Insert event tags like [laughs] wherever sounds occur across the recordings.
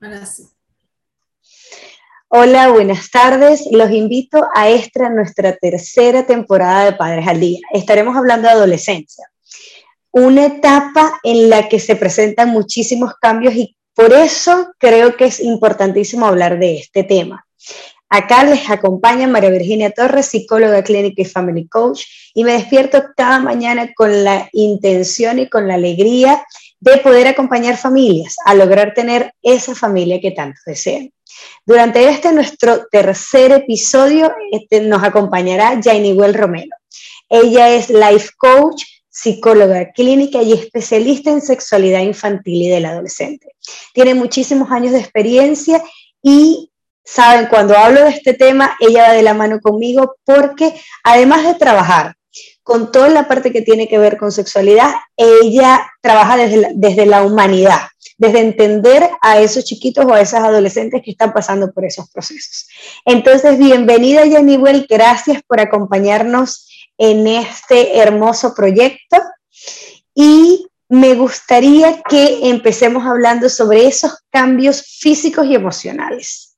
Ahora sí. Hola, buenas tardes. Los invito a esta nuestra tercera temporada de Padres al Día. Estaremos hablando de adolescencia, una etapa en la que se presentan muchísimos cambios y por eso creo que es importantísimo hablar de este tema. Acá les acompaña María Virginia Torres, psicóloga clínica y family coach, y me despierto cada mañana con la intención y con la alegría de poder acompañar familias a lograr tener esa familia que tanto desean. Durante este nuestro tercer episodio este, nos acompañará Well Romero. Ella es life coach, psicóloga clínica y especialista en sexualidad infantil y del adolescente. Tiene muchísimos años de experiencia y saben, cuando hablo de este tema, ella va de la mano conmigo porque además de trabajar con toda la parte que tiene que ver con sexualidad, ella trabaja desde la, desde la humanidad, desde entender a esos chiquitos o a esas adolescentes que están pasando por esos procesos. Entonces, bienvenida Well, gracias por acompañarnos en este hermoso proyecto y me gustaría que empecemos hablando sobre esos cambios físicos y emocionales.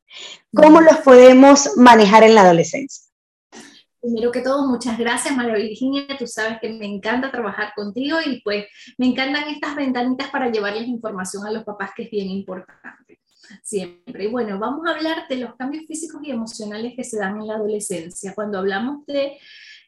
¿Cómo los podemos manejar en la adolescencia? Primero que todo, muchas gracias María Virginia, tú sabes que me encanta trabajar contigo y pues me encantan estas ventanitas para llevarles información a los papás que es bien importante siempre. Y bueno, vamos a hablar de los cambios físicos y emocionales que se dan en la adolescencia. Cuando hablamos de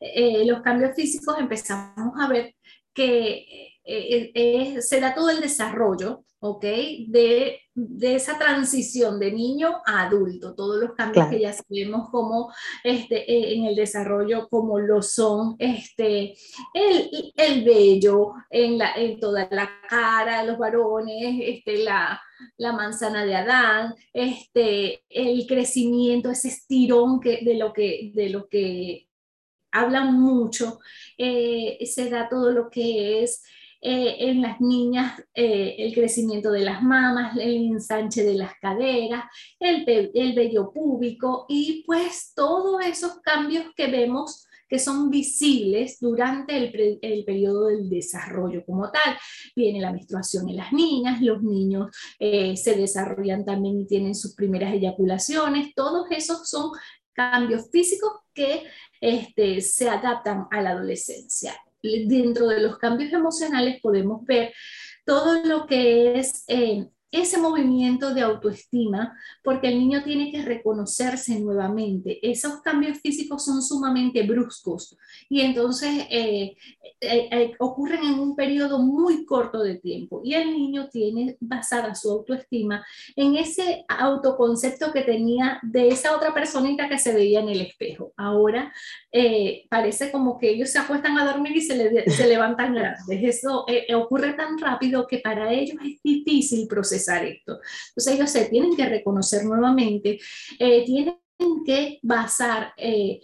eh, los cambios físicos empezamos a ver que eh, eh, se da todo el desarrollo ¿ok? De, esa transición de niño a adulto, todos los cambios que ya sabemos como este, eh, en el desarrollo, como lo son este, el, el vello en, la, en toda la cara, los varones, este, la, la manzana de Adán, este, el crecimiento, ese estirón que, de, lo que, de lo que hablan mucho, eh, se da todo lo que es eh, en las niñas eh, el crecimiento de las mamas, el ensanche de las caderas, el, el vello púbico y pues todos esos cambios que vemos que son visibles durante el, el, periodo del desarrollo como tal. Viene la menstruación en las niñas, los niños eh, se desarrollan también y tienen sus primeras eyaculaciones, todos esos son cambios físicos que este, se adaptan a la adolescencia dentro de los cambios emocionales podemos ver todo lo que es eh, ese movimiento de autoestima, porque el niño tiene que reconocerse nuevamente. Esos cambios físicos son sumamente bruscos y entonces eh, eh, eh, ocurren en un periodo muy corto de tiempo y el niño tiene basada su autoestima en ese autoconcepto que tenía de esa otra personita que se veía en el espejo. Ahora parece como que ellos se acuestan a dormir y se, se levantan grandes. Eso ocurre tan rápido que para ellos es difícil procesar esto. Entonces ellos se tienen que reconocer nuevamente, eh, tienen que basar... Eh,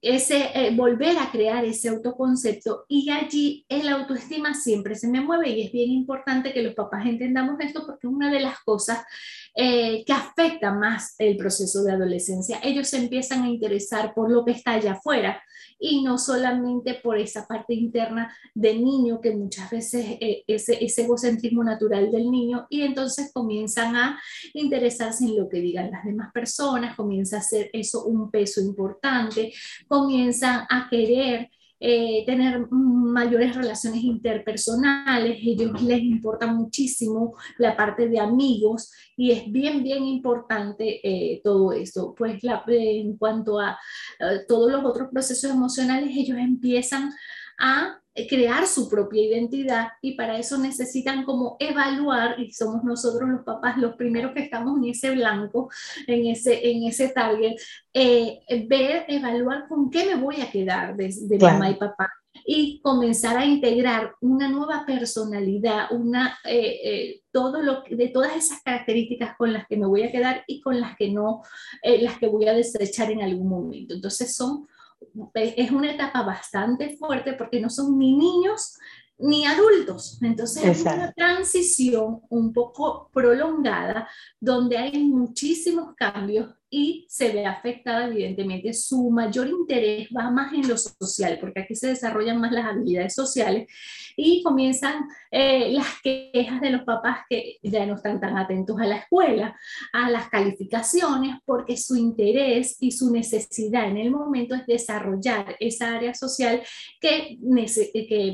ese, eh, volver a crear ese autoconcepto y allí el autoestima siempre se me mueve y es bien importante que los papás entendamos esto porque una de las cosas que afecta más el proceso de adolescencia. Ellos se empiezan a interesar por lo que está allá afuera y no solamente por esa parte interna del niño, que muchas veces eh, ese, ese egocentrismo natural del niño, y entonces comienzan a interesarse en lo que digan las demás personas, comienza a ser eso un peso importante, comienzan a querer eh, tener mayores relaciones interpersonales, ellos les importa muchísimo la parte de amigos y es bien, bien importante eh, todo esto. Pues la, en cuanto a todos los otros procesos emocionales, ellos empiezan a crear su propia identidad y para eso necesitan como evaluar y somos nosotros los papás los primeros que estamos en ese blanco, en ese, en ese target, eh, ver, evaluar con qué me voy a quedar de, mamá y papá y comenzar a integrar una nueva personalidad, una, eh, eh, todo lo, de todas esas características con las que me voy a quedar y con las que no, las que voy a desechar en algún momento. Entonces son es una etapa bastante fuerte porque no son ni niños ni adultos. Entonces es una transición un poco prolongada donde hay muchísimos cambios y se ve afectada evidentemente. Su mayor interés va más en lo social, porque aquí se desarrollan más las habilidades sociales y comienzan eh, las quejas de los papás que ya no están tan atentos a la escuela, a las calificaciones, porque su interés y su necesidad en el momento es desarrollar esa área social que,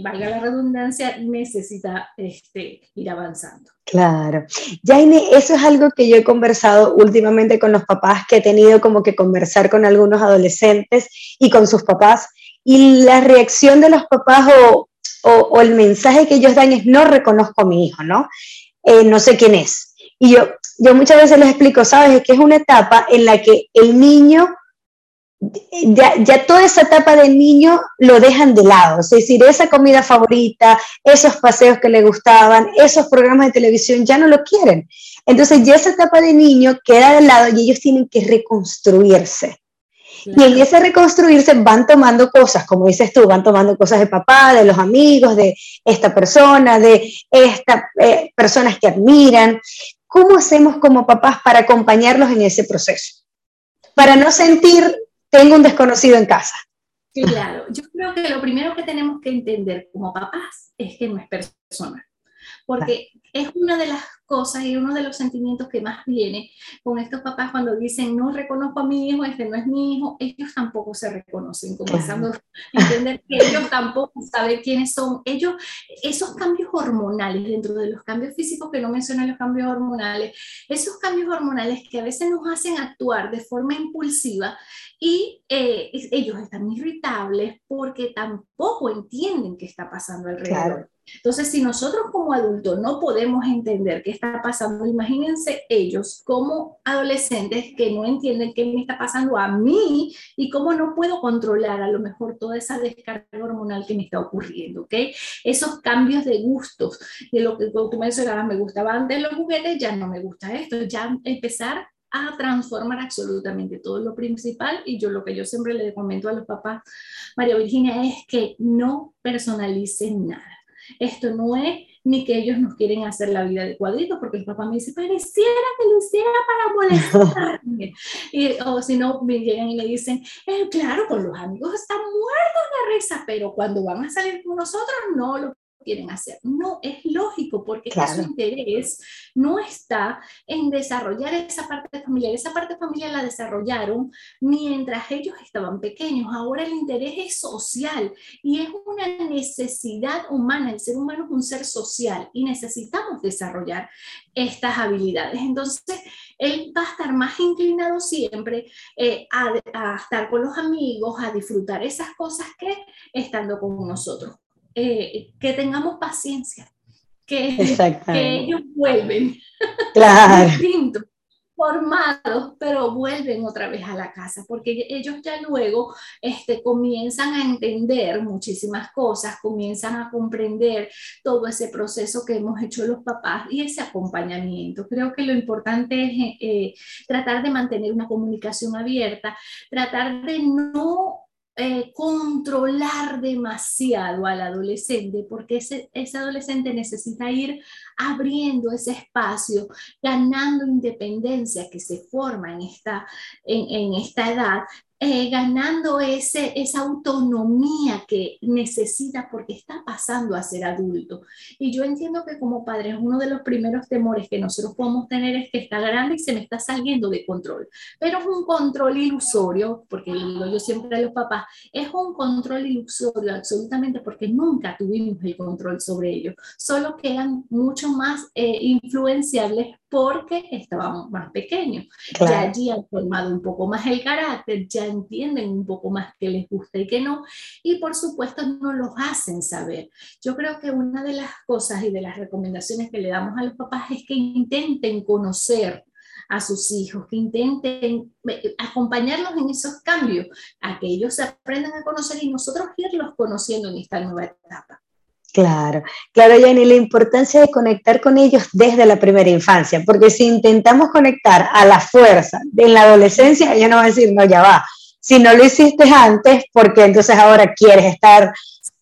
valga la redundancia, necesita este, ir avanzando. Claro. Jaime, eso es algo que yo he conversado últimamente con los papás, que he tenido como que conversar con algunos adolescentes y con sus papás, y la reacción de los papás o, o, el mensaje que ellos dan es no reconozco a mi hijo, ¿no? Eh, no sé quién es. Y yo, yo muchas veces les explico, ¿sabes? Es que es una etapa en la que el niño ya, ya, toda esa etapa del niño lo dejan de lado, es decir, esa comida favorita, esos paseos que le gustaban, esos programas de televisión, ya no lo quieren. Entonces ya esa etapa de niño queda de lado y ellos tienen que reconstruirse. Y en ese reconstruirse van tomando cosas, como dices tú, van tomando cosas de papá, de los amigos, de esta persona, de estas eh, personas que admiran. ¿Cómo hacemos como papás para acompañarlos en ese proceso? Para no sentir tengo un desconocido en casa. Claro, yo creo que lo primero que tenemos que entender como papás es que no es persona, porque es una de las cosas y uno de los sentimientos que más viene con estos papás cuando dicen no reconozco a mi hijo, este no es mi hijo, ellos tampoco se reconocen, comenzando a entender que ellos tampoco saben quiénes son. Ellos, esos cambios hormonales, dentro de los cambios físicos que no mencionan los cambios hormonales, esos cambios hormonales que a veces nos hacen actuar de forma impulsiva y eh, ellos están irritables porque tampoco entienden qué está pasando alrededor. Entonces, si nosotros como adultos no podemos entender qué está pasando, imagínense ellos como adolescentes que no entienden qué me está pasando a mí y cómo no puedo controlar a lo mejor toda esa descarga hormonal que me está ocurriendo, ¿ok? Esos cambios de gustos, de lo que tú mencionabas, me gustaban de los juguetes, ya no me gusta esto, ya empezar a transformar absolutamente todo lo principal y yo lo que yo siempre le comento a los papás, María Virginia, es que no personalicen nada esto no es ni que ellos nos quieren hacer la vida de cuadritos, porque el papá me dice, pareciera que lo hiciera para molestarme. [laughs] y, o si no, me llegan y me dicen, eh, claro, con los amigos están muertos de risa, pero cuando van a salir con nosotros, no lo quieren hacer. No, es lógico porque su interés no está en desarrollar esa parte familiar. Esa parte familiar la desarrollaron mientras ellos estaban pequeños. Ahora el interés es social y es una necesidad humana. El ser humano es un ser social y necesitamos desarrollar estas habilidades. Entonces, él va a estar más inclinado siempre eh, a, a estar con los amigos, a disfrutar esas cosas que estando con nosotros. Eh, que tengamos paciencia, que, que ellos vuelven, [laughs] claro. [laughs] distintos, formados, pero vuelven otra vez a la casa, porque ellos ya luego este, comienzan a entender muchísimas cosas, comienzan a comprender todo ese proceso que hemos hecho los papás y ese acompañamiento. Creo que lo importante es eh, tratar de mantener una comunicación abierta, tratar de no eh, controlar demasiado al adolescente, porque ese, ese adolescente necesita ir abriendo ese espacio, ganando independencia que se forma en esta, en, en esta edad, eh, ganando ese, esa autonomía que necesita porque está pasando a ser adulto. Y yo entiendo que como padres uno de los primeros temores que nosotros podemos tener es que está grande y se me está saliendo de control. Pero es un control ilusorio, porque digo yo siempre a los papás, es un control ilusorio absolutamente porque nunca tuvimos el control sobre ellos. Solo quedan mucho más eh, influenciables porque estábamos más pequeños. Ya allí han formado un poco más el carácter, ya entienden un poco más qué les gusta y qué no, y por supuesto no los hacen saber. Yo creo que una de las cosas y de las recomendaciones que le damos a los papás es que intenten conocer a sus hijos, que intenten eh, acompañarlos en esos cambios, a que ellos se aprendan a conocer y nosotros irlos conociendo en esta nueva etapa. Claro, claro, Yanni, la importancia de conectar con ellos desde la primera infancia, porque si intentamos conectar a la fuerza en la adolescencia, ella no va a decir, no, ya va. Si no lo hiciste antes, porque entonces ahora quieres estar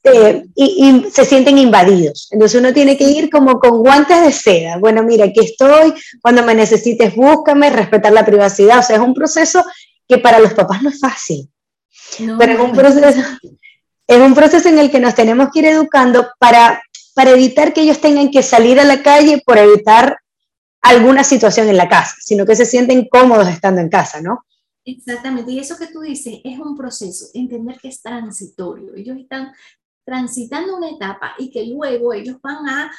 eh, y, se sienten invadidos. Entonces uno tiene que ir como con guantes de seda. Bueno, mira, aquí estoy, cuando me necesites búscame, respetar la privacidad. O sea, es un proceso que para los papás no es fácil. pero es un, proceso, es un proceso en el que nos tenemos que ir educando para, para evitar que ellos tengan que salir a la calle por evitar alguna situación en la casa, sino que se sienten cómodos estando en casa, ¿no? Exactamente, y eso que tú dices es un proceso, entender que es transitorio. Ellos están transitando una etapa y que luego ellos van a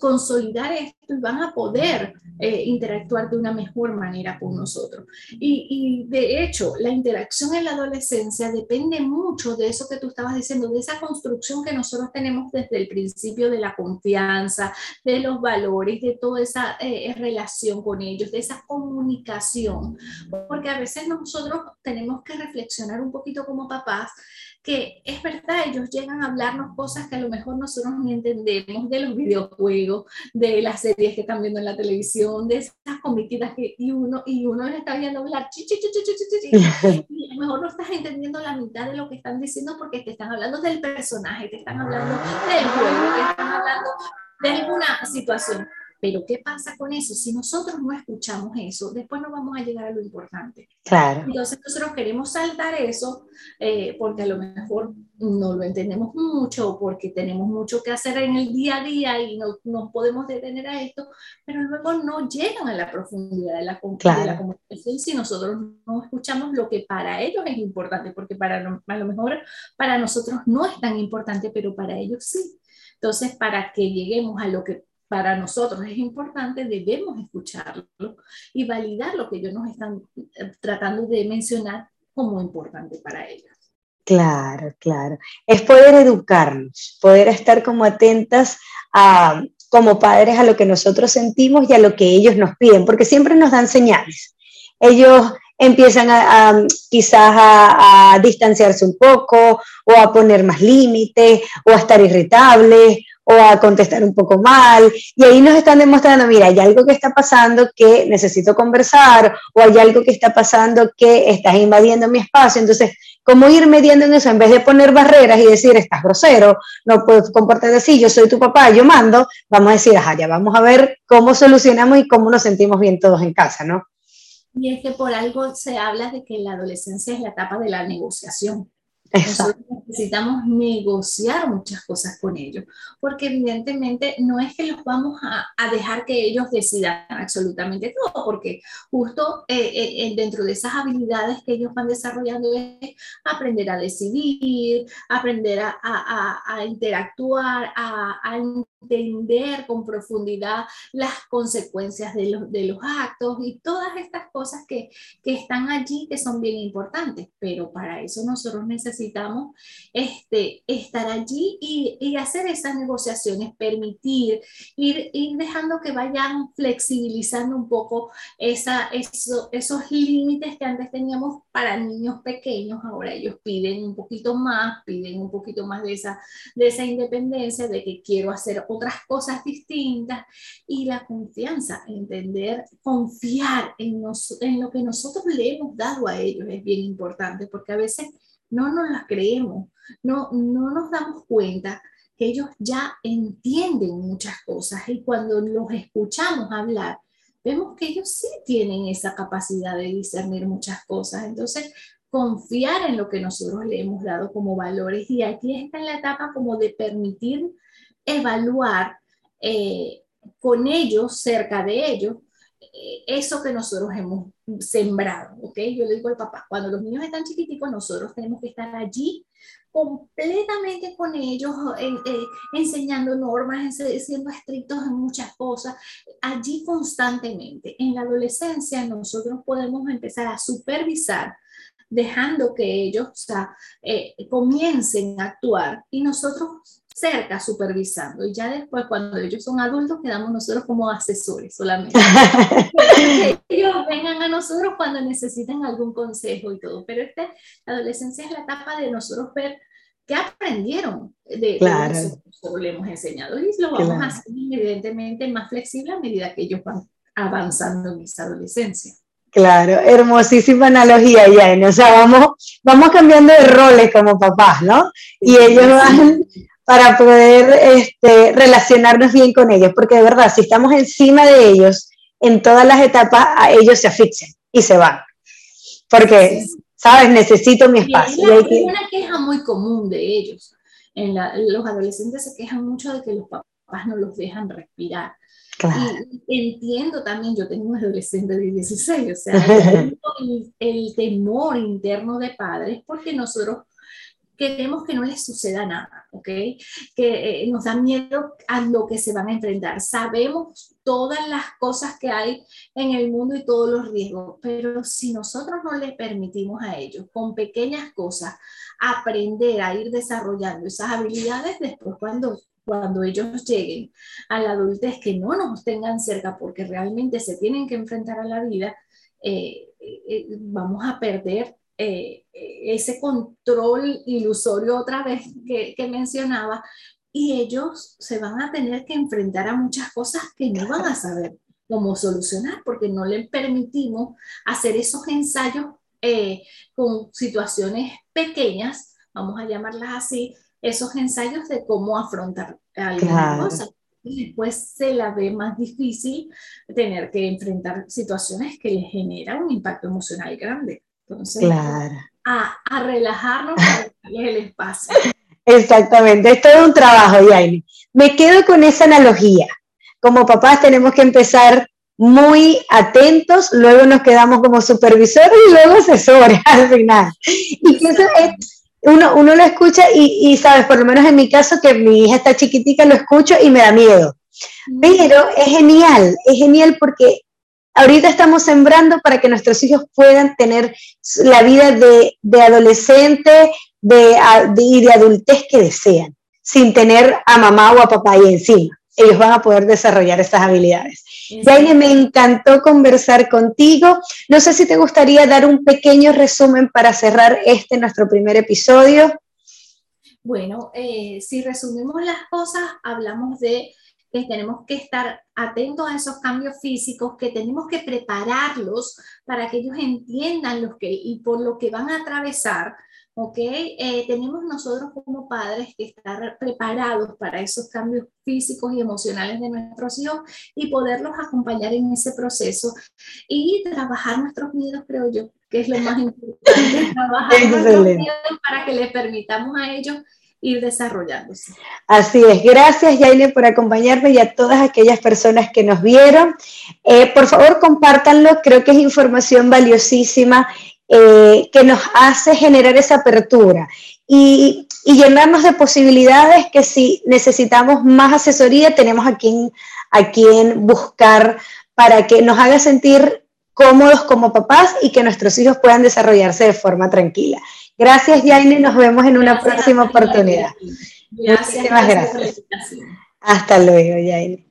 consolidar esto y van a poder eh, interactuar de una mejor manera con nosotros. Y, y, de hecho, la interacción en la adolescencia depende mucho de eso que tú estabas diciendo, de esa construcción que nosotros tenemos desde el principio de la confianza, de los valores, de toda esa eh, relación con ellos, de esa comunicación, porque a veces nosotros tenemos que reflexionar un poquito como papás que es verdad, ellos llegan a hablarnos cosas que a lo mejor nosotros ni entendemos de los videojuegos, de las series que están viendo en la televisión, de esas comitidas que y uno, y uno les está viendo hablar, chi, chi, chi, y [laughs] a lo mejor no estás entendiendo la mitad de lo que están diciendo porque te están hablando del personaje, te están hablando del juego, te están hablando de alguna situación. Pero ¿qué pasa con eso? Si nosotros no escuchamos eso, después no vamos a llegar a lo importante. Claro. Entonces nosotros queremos saltar eso eh, porque a lo mejor no lo entendemos mucho o porque tenemos mucho que hacer en el día a día y no nos podemos detener a esto, pero luego no llegan a la profundidad de la, de la comunicación si nosotros no escuchamos lo que para ellos es importante, porque para a lo mejor para nosotros no es tan importante, pero para ellos sí. Entonces, para que lleguemos a lo que para nosotros es importante, debemos escucharlo y validar lo que ellos nos están eh, tratando de mencionar como importante para ellos. Claro, claro. Es poder educarnos, poder estar como atentas a, como padres a lo que nosotros sentimos y a lo que ellos nos piden, porque siempre nos dan señales. Ellos empiezan a, quizás a, a, distanciarse un poco o a poner más límites o a estar irritables o a contestar un poco mal. Y ahí nos están demostrando, mira, hay algo que está pasando que necesito conversar o hay algo que está pasando que estás invadiendo mi espacio. Entonces, ¿cómo ir mediando en eso? En vez de poner barreras y decir, estás grosero, no puedes comportarte así, yo soy tu papá, yo mando, vamos a decir, ajá, ya vamos a ver cómo solucionamos y cómo nos sentimos bien todos en casa, ¿no? Y es que por algo se habla de que la adolescencia es la etapa de la negociación. Nosotros necesitamos negociar muchas cosas con ellos, porque evidentemente no es que los vamos a, dejar que ellos decidan absolutamente todo, porque justo eh, eh, dentro de esas habilidades que ellos van desarrollando es aprender a decidir, aprender a, a, a interactuar, a, entender con profundidad las consecuencias de los, de los actos y todas estas cosas que, que están allí que son bien importantes, pero para eso nosotros necesitamos este, estar allí y, y hacer esas negociaciones, permitir, ir, ir, dejando que vayan flexibilizando un poco esa, eso, esos límites que antes teníamos para niños pequeños, ahora ellos piden un poquito más, piden un poquito más de esa, de esa independencia, de que quiero hacer otras cosas distintas y la confianza, entender, confiar en, nos, en lo que nosotros le hemos dado a ellos es bien importante porque a veces no nos las creemos, no, no nos damos cuenta que ellos ya entienden muchas cosas y cuando los escuchamos hablar, vemos que ellos sí tienen esa capacidad de discernir muchas cosas. Entonces, confiar en lo que nosotros le hemos dado como valores y aquí está en la etapa como de permitir evaluar eh, con ellos, cerca de ellos, eh, eso que nosotros hemos sembrado, ¿ok? Yo le digo al papá, cuando los niños están chiquiticos, nosotros tenemos que estar allí completamente con ellos, eh, enseñando normas, siendo estrictos en muchas cosas, allí constantemente. En la adolescencia nosotros podemos empezar a supervisar dejando que ellos o sea, comiencen a actuar y nosotros cerca supervisando y ya después cuando ellos son adultos quedamos nosotros como asesores solamente. [laughs] ellos vengan a nosotros cuando necesiten algún consejo y todo, pero este, la adolescencia es la etapa de nosotros ver qué aprendieron de, claro. lo que nosotros le hemos enseñado y lo vamos a hacer evidentemente más flexible a medida que ellos van avanzando en esa adolescencia. Claro, hermosísima analogía, ya, O sea, vamos, vamos cambiando de roles como papás, ¿no? Y ellos van, para poder este, relacionarnos bien con ellos, porque de verdad, si estamos encima de ellos en todas las etapas, a ellos se asfixian y se van. Porque, ¿sabes? Necesito mi espacio. Es una, queja muy común de ellos. En los adolescentes se quejan mucho de que los papás no los dejan respirar. Y entiendo también, yo tengo un adolescente de 16, o sea, [laughs] el, el, temor interno de padres porque nosotros queremos que no les suceda nada, ¿ok? Que eh, nos da miedo a lo que se van a enfrentar. Sabemos todas las cosas que hay en el mundo y todos los riesgos, pero si nosotros no les permitimos a ellos con pequeñas cosas aprender a ir desarrollando esas habilidades, después cuando cuando ellos lleguen a la adultez que no nos tengan cerca porque realmente se tienen que enfrentar a la vida, eh, eh, vamos a perder eh, ese control ilusorio otra vez que, que, mencionaba y ellos se van a tener que enfrentar a muchas cosas que no van a saber cómo solucionar porque no les permitimos hacer esos ensayos con situaciones pequeñas, vamos a llamarlas así, esos ensayos de cómo afrontar alguna cosa. Y después se la ve más difícil tener que enfrentar situaciones que les generan un impacto emocional grande. Entonces, claro. a, a relajarnos el espacio. Exactamente, es todo un trabajo, Yaini. Me quedo con esa analogía. Como papás tenemos que empezar muy atentos, luego nos quedamos como supervisores y luego asesores [laughs] al final. Y que eso es, uno, uno lo escucha y, y, sabes, por lo menos en mi caso, que mi hija está chiquitica, lo escucho y me da miedo. Mm. Pero es genial, es genial porque ahorita estamos sembrando para que nuestros hijos puedan tener la vida de, de adolescente de, y de adultez que desean, sin tener a mamá o a papá ahí encima. Ellos van a poder desarrollar esas habilidades. Jaime, me encantó conversar contigo. No sé si te gustaría dar un pequeño resumen para cerrar este nuestro primer episodio. Bueno, eh, si resumimos las cosas, hablamos de que tenemos que estar atentos a esos cambios físicos, que tenemos que prepararlos para que ellos entiendan los que y por lo que van a atravesar, ¿ok? Eh, tenemos nosotros como padres que estar preparados para esos cambios físicos y emocionales de nuestros hijos y poderlos acompañar en ese proceso y trabajar nuestros miedos, creo yo, que es lo más importante, [laughs] trabajar nuestros miedos para que les permitamos a ellos ir desarrollándose. Así es. Gracias, Yaile, por acompañarme y a todas aquellas personas que nos vieron. Eh, por favor, compártanlo. Creo que es información valiosísima eh, que nos hace generar esa apertura y, y, llenarnos de posibilidades que si necesitamos más asesoría, tenemos a quien, a quien buscar para que nos haga sentir cómodos como papás y que nuestros hijos puedan desarrollarse de forma tranquila. Gracias, Yaine. Nos vemos en una próxima oportunidad. Gracias. Muchísimas gracias. Hasta luego, Yaine.